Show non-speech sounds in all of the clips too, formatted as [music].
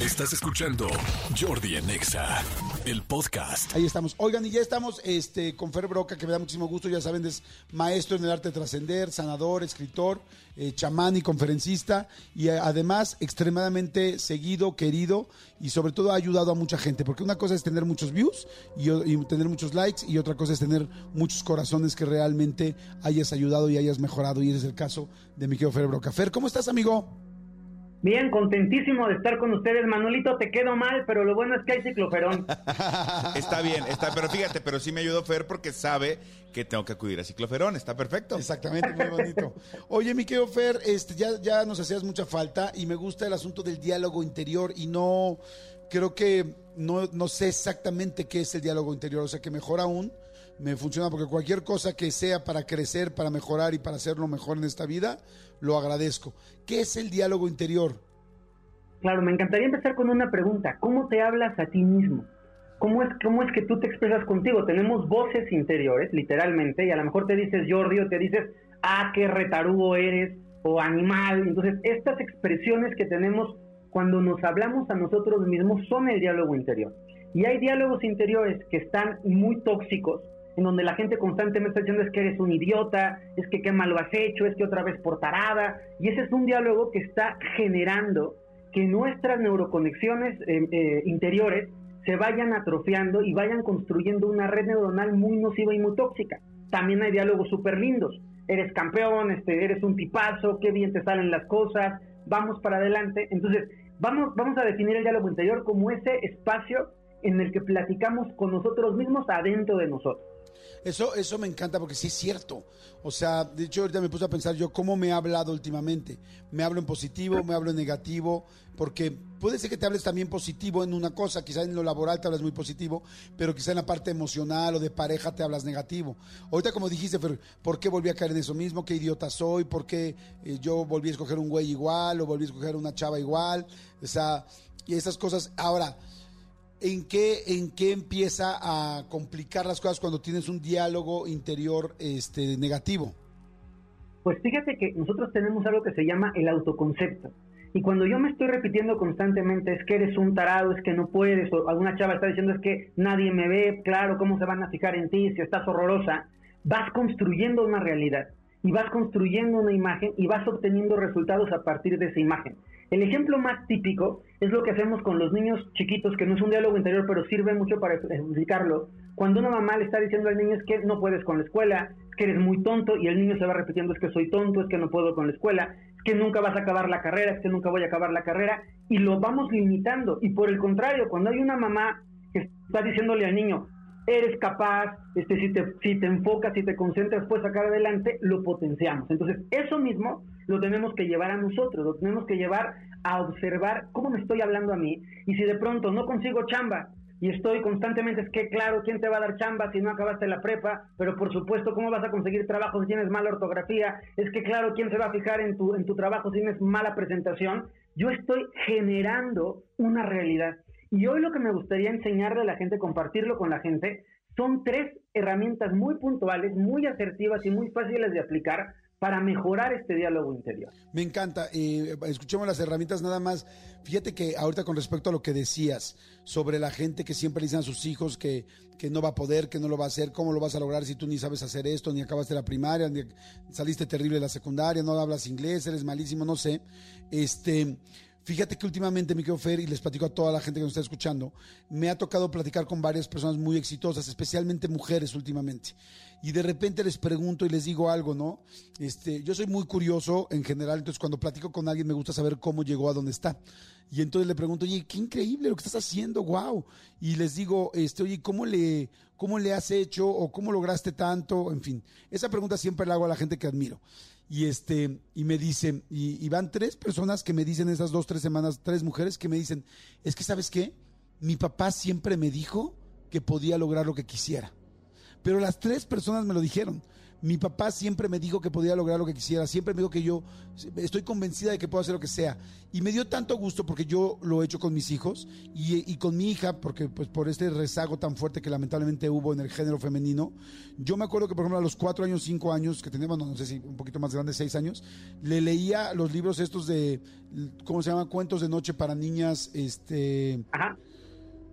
Estás escuchando Jordi Anexa, el podcast. Ahí estamos. Oigan, y ya estamos este, con Fer Broca, que me da muchísimo gusto. Ya saben, es maestro en el arte de trascender, sanador, escritor, eh, chamán y conferencista. Y además, extremadamente seguido, querido y sobre todo ha ayudado a mucha gente. Porque una cosa es tener muchos views y, tener muchos likes, y otra cosa es tener muchos corazones que realmente hayas ayudado y hayas mejorado. Y ese es el caso de mi querido Fer Broca. Fer, ¿cómo estás, amigo? Bien, contentísimo de estar con ustedes. Manolito, te quedo mal, pero lo bueno es que hay cicloferón. [laughs] está bien, está, pero fíjate, pero sí me ayudó Fer porque sabe que tengo que acudir a cicloferón. Está perfecto. Exactamente, muy bonito. [laughs] Oye, mi querido Fer, este, ya, ya nos hacías mucha falta y me gusta el asunto del diálogo interior y no, creo que no, no sé exactamente qué es el diálogo interior, o sea que mejor aún me funciona porque cualquier cosa que sea para crecer, para mejorar y para hacerlo mejor en esta vida, lo agradezco. ¿Qué es el diálogo interior? Claro, me encantaría empezar con una pregunta. ¿Cómo te hablas a ti mismo? ¿Cómo es, ¿Cómo es que tú te expresas contigo? Tenemos voces interiores, literalmente, y a lo mejor te dices Jordi o te dices, ah, qué retarudo eres, o animal. Entonces, estas expresiones que tenemos cuando nos hablamos a nosotros mismos son el diálogo interior. Y hay diálogos interiores que están muy tóxicos, en donde la gente constantemente está diciendo es que eres un idiota, es que qué mal lo has hecho, es que otra vez por tarada. Y ese es un diálogo que está generando que nuestras neuroconexiones eh, eh, interiores se vayan atrofiando y vayan construyendo una red neuronal muy nociva y muy tóxica. También hay diálogos súper lindos. Eres campeón, este, eres un tipazo, qué bien te salen las cosas, vamos para adelante. Entonces, vamos, vamos a definir el diálogo interior como ese espacio en el que platicamos con nosotros mismos adentro de nosotros. Eso, eso me encanta porque sí es cierto. O sea, de hecho ahorita me puse a pensar yo cómo me he hablado últimamente. Me hablo en positivo, me hablo en negativo, porque puede ser que te hables también positivo en una cosa, quizá en lo laboral te hablas muy positivo, pero quizá en la parte emocional o de pareja te hablas negativo. Ahorita como dijiste, ¿por qué volví a caer en eso mismo? ¿Qué idiota soy? ¿Por qué eh, yo volví a escoger un güey igual o volví a escoger una chava igual? O sea, y esas cosas. Ahora, ¿en qué, en qué empieza a complicar las cosas cuando tienes un diálogo interior este, negativo? Pues fíjate que nosotros tenemos algo que se llama el autoconcepto. Y cuando yo me estoy repitiendo constantemente es que eres un tarado, es que no puedes, o alguna chava está diciendo es que nadie me ve, claro, ¿cómo se van a fijar en ti si estás horrorosa? Vas construyendo una realidad y vas construyendo una imagen y vas obteniendo resultados a partir de esa imagen. El ejemplo más típico es lo que hacemos con los niños chiquitos, que no es un diálogo interior, pero sirve mucho para explicarlo. Cuando una mamá le está diciendo al niño es que no puedes con la escuela, es que eres muy tonto, y el niño se va repitiendo es que soy tonto, es que no puedo con la escuela, es que nunca vas a acabar la carrera, es que nunca voy a acabar la carrera, y lo vamos limitando. Y por el contrario, cuando hay una mamá que está diciéndole al niño, eres capaz, este, si, te, si te enfocas, si te concentras, puedes sacar adelante, lo potenciamos. Entonces, eso mismo lo tenemos que llevar a nosotros, lo tenemos que llevar a observar cómo me estoy hablando a mí y si de pronto no consigo chamba y estoy constantemente, es que claro, ¿quién te va a dar chamba si no acabaste la prepa? Pero por supuesto, ¿cómo vas a conseguir trabajo si tienes mala ortografía? Es que claro, ¿quién se va a fijar en tu, en tu trabajo si tienes mala presentación? Yo estoy generando una realidad. Y hoy lo que me gustaría enseñarle a la gente, compartirlo con la gente, son tres herramientas muy puntuales, muy asertivas y muy fáciles de aplicar para mejorar este diálogo interior. Me encanta. Eh, escuchemos las herramientas nada más. Fíjate que ahorita con respecto a lo que decías sobre la gente que siempre dicen a sus hijos que, que no va a poder, que no lo va a hacer, cómo lo vas a lograr si tú ni sabes hacer esto, ni acabaste la primaria, ni saliste terrible de la secundaria, no hablas inglés, eres malísimo, no sé. Este Fíjate que últimamente, mi querido Fer, y les platico a toda la gente que nos está escuchando, me ha tocado platicar con varias personas muy exitosas, especialmente mujeres últimamente. Y de repente les pregunto y les digo algo, ¿no? Este, yo soy muy curioso en general, entonces cuando platico con alguien me gusta saber cómo llegó a donde está. Y entonces le pregunto, oye, qué increíble lo que estás haciendo, wow. Y les digo, este, oye, ¿cómo le, cómo le has hecho o cómo lograste tanto? En fin, esa pregunta siempre la hago a la gente que admiro y este y me dicen y, van tres personas que me dicen esas dos tres semanas tres mujeres que me dicen es que sabes qué mi papá siempre me dijo que podía lograr lo que quisiera pero las tres personas me lo dijeron Mi papá siempre me dijo que podía lograr lo que quisiera, siempre me dijo que yo estoy convencida de que puedo hacer lo que sea. Y me dio tanto gusto porque yo lo he hecho con mis hijos y, y con mi hija, porque pues por este rezago tan fuerte que lamentablemente hubo en el género femenino. Yo me acuerdo que, por ejemplo, a los cuatro años, cinco años, que teníamos, no, sé si un poquito más grande, seis años, le leía los libros estos de, ¿cómo se llama? Cuentos de noche para niñas, este...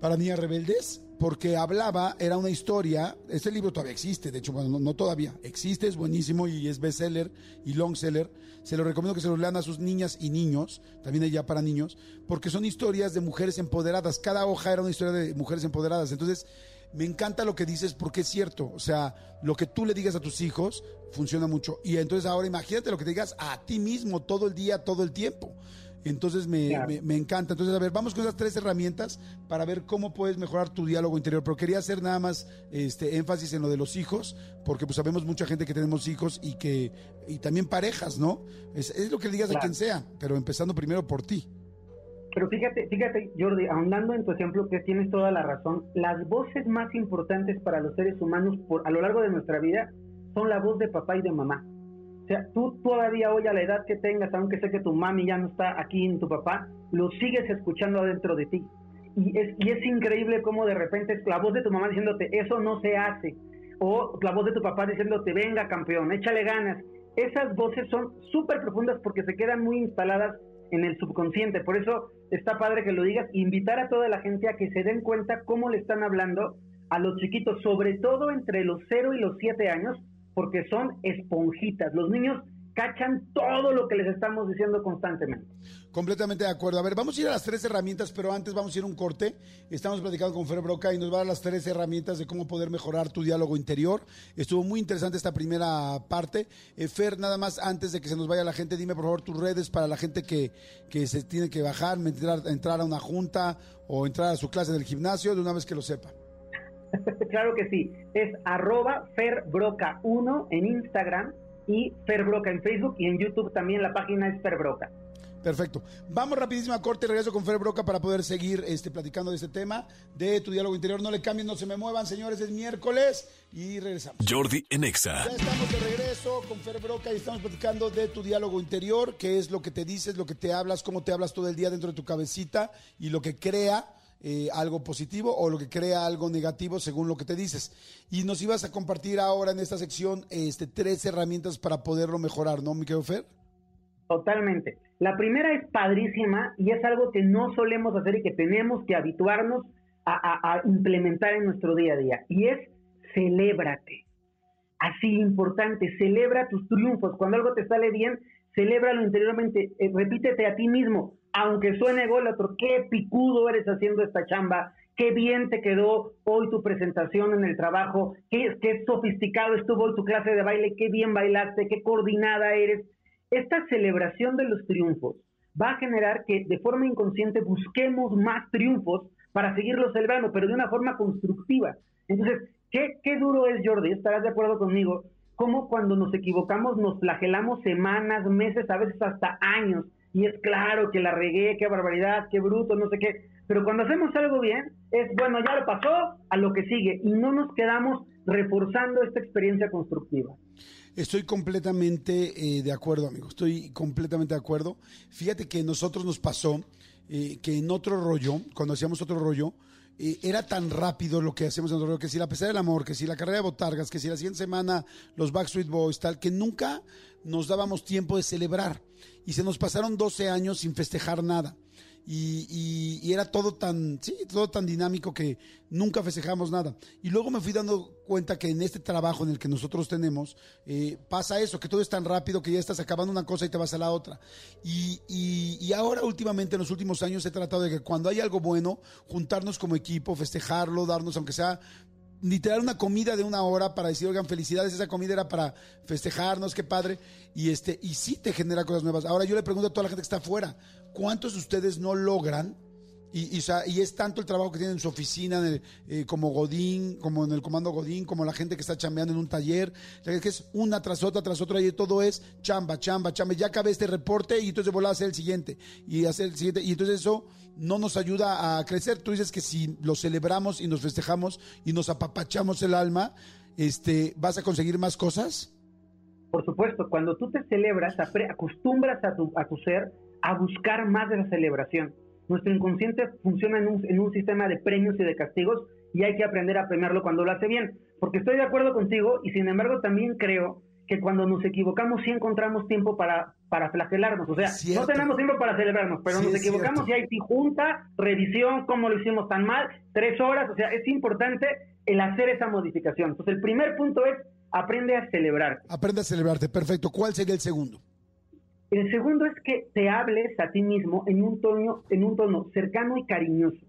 Para niñas rebeldes porque hablaba, era una historia, este libro todavía existe, de hecho, bueno, no, todavía, existe, es buenísimo y es bestseller y longseller. Se lo recomiendo que se lo lean a sus niñas y niños, también ya para niños, porque son historias de mujeres empoderadas. Cada hoja era una historia de mujeres empoderadas. Entonces, me encanta lo que dices porque es cierto. O sea, lo que tú le digas a tus hijos funciona mucho. Y entonces ahora imagínate lo que te digas a ti mismo todo el día, todo el tiempo. Entonces me, me, encanta. Entonces, a ver, vamos con esas tres herramientas para ver cómo puedes mejorar tu diálogo interior. Pero quería hacer nada más este énfasis en lo de los hijos, porque pues sabemos mucha gente que tenemos hijos y que, y también parejas, ¿no? Es, es lo que le digas a quien sea, pero empezando primero por ti. Pero fíjate, fíjate, Jordi, ahondando en tu ejemplo, que tienes toda la razón, las voces más importantes para los seres humanos por, a lo largo de nuestra vida son la voz de papá y de mamá. Sea, tú todavía hoy a la edad que tengas, aunque sé que tu mami ya no está aquí en tu papá, lo sigues escuchando adentro de ti. Y es, y es increíble cómo de repente es la voz de tu mamá diciéndote, eso no se hace. O la voz de tu papá diciéndote, venga campeón, échale ganas. Esas voces son súper profundas porque se quedan muy instaladas en el subconsciente. Por eso está padre que lo digas. Invitar a toda la gente a que se den cuenta cómo le están hablando a los chiquitos, sobre todo entre los 0 y los 7 años, porque son esponjitas. Los niños cachan todo lo que les estamos diciendo constantemente. Completamente de acuerdo. A ver, vamos a ir a las tres herramientas, pero antes vamos a ir a un corte. Estamos platicando con Fer Broca y nos va a dar las tres herramientas de cómo poder mejorar tu diálogo interior. Estuvo muy interesante esta primera parte. Eh, Fer, nada más antes de que se nos vaya la gente, dime por favor tus redes para la gente que, que se tiene que bajar, entrar, entrar a una junta o entrar a su clase del gimnasio de una vez que lo sepa. [laughs] claro que sí. Es arroba ferbroca1 en Instagram y Ferbroca en Facebook y en YouTube también la página es Ferbroca. Perfecto. Vamos rapidísimo a corte, regreso con Fer Broca para poder seguir este, platicando de este tema, de tu diálogo interior. No le cambien, no se me muevan, señores, es miércoles y regresamos. Jordi Enexa. Ya estamos de regreso con Fer Broca y estamos platicando de tu diálogo interior, qué es lo que te dices, lo que te hablas, cómo te hablas todo el día dentro de tu cabecita y lo que crea eh, algo positivo o lo que crea algo negativo según lo que te dices. Y nos ibas a compartir ahora en esta sección este, tres herramientas para poderlo mejorar, ¿no, Miquel Fer? Totalmente. La primera es padrísima y es algo que no solemos hacer y que tenemos que habituarnos a, a implementar en nuestro día a día. Y es celébrate. Así importante, celebra tus triunfos. Cuando algo te sale bien, celébralo interiormente. Eh, repítete a ti mismo, aunque suene otro, qué picudo eres haciendo esta chamba, qué bien te quedó hoy tu presentación en el trabajo, qué, sofisticado estuvo tu clase de baile, qué bien bailaste, qué coordinada eres. Esta celebración de los triunfos va a generar que de forma inconsciente busquemos más triunfos para seguirlos celebrando, pero de una forma constructiva. Entonces, ¿qué, qué duro es, Jordi? ¿Estarás de acuerdo conmigo? Cómo cuando nos equivocamos nos flagelamos semanas, meses, a veces hasta años y es claro que la regué, qué barbaridad, qué bruto, no sé qué. Pero cuando hacemos algo bien, es bueno, ya lo pasó, a lo que sigue. Y no nos quedamos reforzando esta experiencia constructiva. Estoy completamente eh, de acuerdo, amigo. Estoy completamente de acuerdo. Fíjate que nosotros nos pasó eh, que en otro rollo, cuando hacíamos otro rollo, eh, era tan rápido lo que otro rollo, que si la pesada del amor, que si la carrera de botargas, que si la siguiente semana los Backstreet Boys, tal, que nunca nos dábamos tiempo de celebrar y se nos pasaron 12 años sin festejar nada. Y, era todo tan, sí, todo tan dinámico que nunca festejamos nada. Y luego me fui dando cuenta que en este trabajo en el que nosotros tenemos, eh, pasa eso, que todo es tan rápido que ya estás acabando una cosa y te vas a la otra. Y, y, ahora últimamente, en los últimos años, he tratado de que cuando hay algo bueno, juntarnos como equipo, festejarlo, darnos, aunque sea literal una comida de una hora para decir, oigan, felicidades, esa comida era para festejarnos, qué padre. Y este, y sí te genera cosas nuevas. Ahora yo le pregunto a toda la gente que está afuera, ¿cuántos de ustedes no logran? Y, es tanto el trabajo que tienen en su oficina, eh, como Godín, como en el comando Godín, como la gente que está chambeando en un taller, que es una tras otra, tras otra, y todo es chamba, chamba, chamba. Ya acabé este reporte y entonces voy a hacer el siguiente, y hacer el siguiente. Y entonces eso no nos ayuda a crecer. Tú dices que si lo celebramos y nos festejamos y nos apapachamos el alma, este, ¿vas a conseguir más cosas? Por supuesto, cuando tú te celebras, acostumbras a tu, a tu ser a buscar más de la celebración. Nuestro inconsciente funciona en un, en un sistema de premios y de castigos y hay que aprender a premiarlo cuando lo hace bien. Porque estoy de acuerdo contigo y sin embargo también creo que cuando nos equivocamos sí encontramos tiempo para, para flagelarnos. O sea, no tenemos tiempo para celebrarnos, pero nos equivocamos y hay junta, revisión, cómo lo hicimos tan mal, tres horas. O sea, es importante el hacer esa modificación. Entonces, el primer punto es aprende a celebrarte. Aprende a celebrarte, perfecto. ¿Cuál sería el segundo? El segundo es que te hables a ti mismo en un tono, en un tono cercano y cariñoso.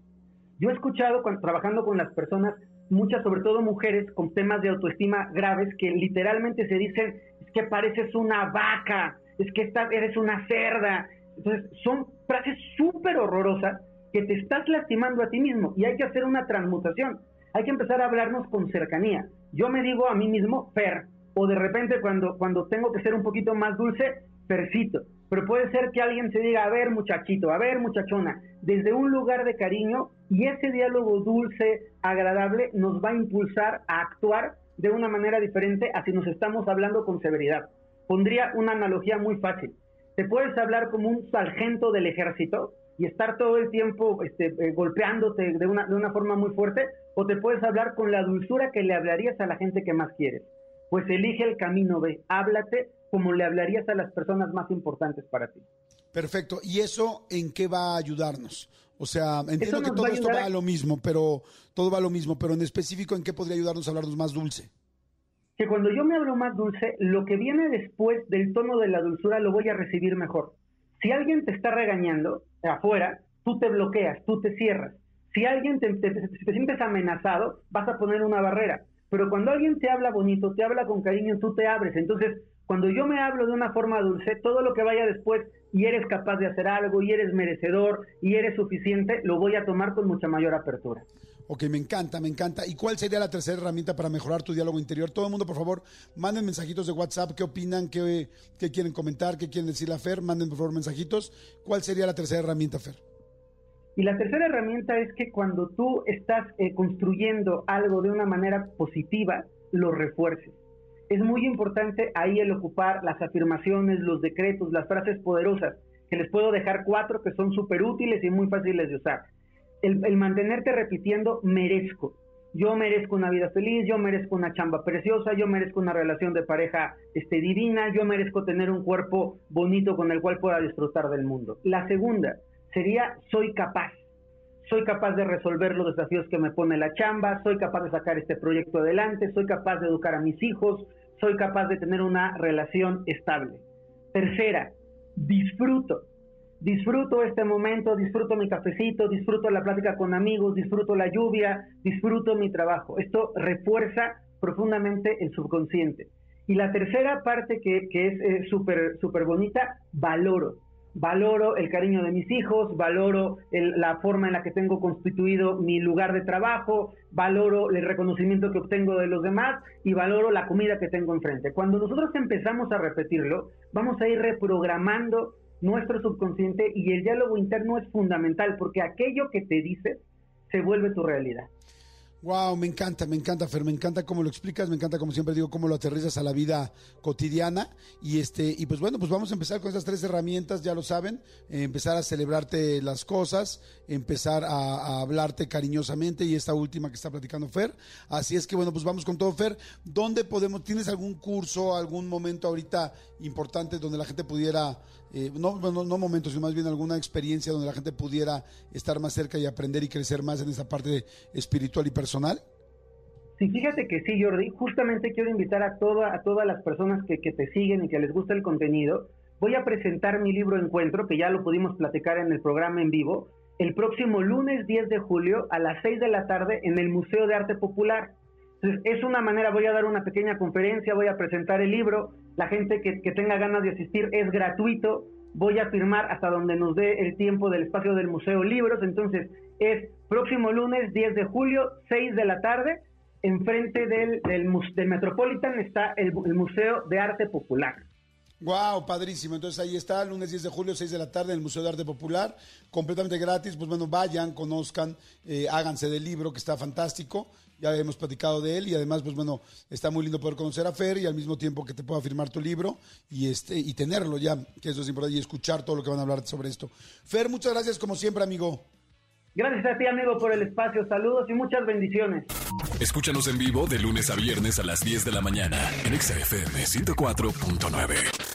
Yo he escuchado trabajando con las personas muchas, sobre todo mujeres, con temas de autoestima graves que literalmente se dicen, es que pareces una vaca, es que eres una cerda. Entonces, son frases súper horrorosas que te estás lastimando a ti mismo y hay que hacer una transmutación. Hay que empezar a hablarnos con cercanía. Yo me digo a mí mismo, Fer, o de repente cuando, cuando tengo que ser un poquito más dulce, Pero puede ser que alguien se diga, a ver muchachito, a ver muchachona, desde un lugar de cariño y ese diálogo dulce, agradable, nos va a impulsar a actuar de una manera diferente a si nos estamos hablando con severidad. Pondría una analogía muy fácil. Te puedes hablar como un sargento del ejército y estar todo el tiempo este, eh, golpeándote de una, de una forma muy fuerte, o te puedes hablar con la dulzura que le hablarías a la gente que más quieres. Pues elige el camino B, háblate como le hablarías a las personas más importantes para ti. Perfecto. ¿Y eso en qué va a ayudarnos? O sea, entiendo que todo esto va a lo mismo, pero todo va a lo mismo, pero en específico, ¿en qué podría ayudarnos a hablarnos más dulce? Que cuando yo me hablo más dulce, lo que viene después del tono de la dulzura lo voy a recibir mejor. Si alguien te está regañando afuera, tú te bloqueas, tú te cierras. Si alguien te, te, te sientes amenazado, vas a poner una barrera. Pero cuando alguien te habla bonito, te habla con cariño, tú te abres. Entonces, cuando yo me hablo de una forma dulce, todo lo que vaya después y eres capaz de hacer algo y eres merecedor y eres suficiente, lo voy a tomar con mucha mayor apertura. Ok, me encanta, me encanta. ¿Y cuál sería la tercera herramienta para mejorar tu diálogo interior? Todo el mundo, por favor, manden mensajitos de WhatsApp, qué opinan, qué, qué quieren comentar, qué quieren decir a Fer, manden por favor mensajitos. ¿Cuál sería la tercera herramienta, Fer? Y la tercera herramienta es que cuando tú estás eh, construyendo algo de una manera positiva, lo refuerces es muy importante ahí el ocupar las afirmaciones, los decretos, las frases poderosas, que les puedo dejar cuatro que son súper útiles y muy fáciles de usar. El, mantenerte repitiendo, merezco. Yo merezco una vida feliz, yo merezco una chamba preciosa, yo merezco una relación de pareja este, divina, yo merezco tener un cuerpo bonito con el cual pueda disfrutar del mundo. La segunda sería soy capaz soy capaz de resolver los desafíos que me pone la chamba, soy capaz de sacar este proyecto adelante, soy capaz de educar a mis hijos, soy capaz de tener una relación estable. Tercera, disfruto. Disfruto este momento, disfruto mi cafecito, disfruto la plática con amigos, disfruto la lluvia, disfruto mi trabajo. Esto refuerza profundamente el subconsciente. Y la tercera parte que, es eh, súper super bonita, valoro valoro el cariño de mis hijos, valoro la forma en la que tengo constituido mi lugar de trabajo, valoro el reconocimiento que obtengo de los demás y valoro la comida que tengo enfrente. Cuando nosotros empezamos a repetirlo, vamos a ir reprogramando nuestro subconsciente y el diálogo interno es fundamental porque aquello que te dices se vuelve tu realidad. Wow, me encanta, me encanta, Fer, me encanta cómo lo explicas, me encanta, como siempre digo, cómo lo aterrizas a la vida cotidiana. Y este, y pues bueno, pues vamos a empezar con esas tres herramientas, ya lo saben, eh, empezar a celebrarte las cosas, empezar a, hablarte cariñosamente, y esta última que está platicando Fer. Así es que bueno, pues vamos con todo, Fer. ¿Dónde podemos, tienes algún curso, algún momento ahorita importante donde la gente pudiera, eh, no, no, no momentos, sino más bien alguna experiencia donde la gente pudiera estar más cerca y aprender y crecer más en esa parte espiritual y personal? Sí, fíjate que sí, Jordi. Justamente quiero invitar a, toda, a todas las personas que, que te siguen y que les gusta el contenido. Voy a presentar mi libro Encuentro, que ya lo pudimos platicar en el programa en vivo, el próximo lunes 10 de julio a las 6 de la tarde en el Museo de Arte Popular. Entonces, es una manera, voy a dar una pequeña conferencia, voy a presentar el libro, la gente que, tenga ganas de asistir es gratuito, voy a firmar hasta donde nos dé el tiempo del espacio del Museo Libros, entonces es próximo lunes 10 de julio, 6 de la tarde, enfrente del, del, del Metropolitan está el, Museo de Arte Popular. Wow, padrísimo. Entonces ahí está, lunes 10 de julio, 6 de la tarde, en el Museo de Arte Popular, completamente gratis. Pues bueno, vayan, conozcan, eh, háganse del libro, que está fantástico. Ya hemos platicado de él y además, pues bueno, está muy lindo poder conocer a Fer y al mismo tiempo que te pueda firmar tu libro y este y tenerlo ya, que eso es importante, y escuchar todo lo que van a hablar sobre esto. Fer, muchas gracias como siempre, amigo. Gracias a ti, amigo, por el espacio. Saludos y muchas bendiciones. Escúchanos en vivo de lunes a viernes a las 10 de la mañana en XFM 104.9.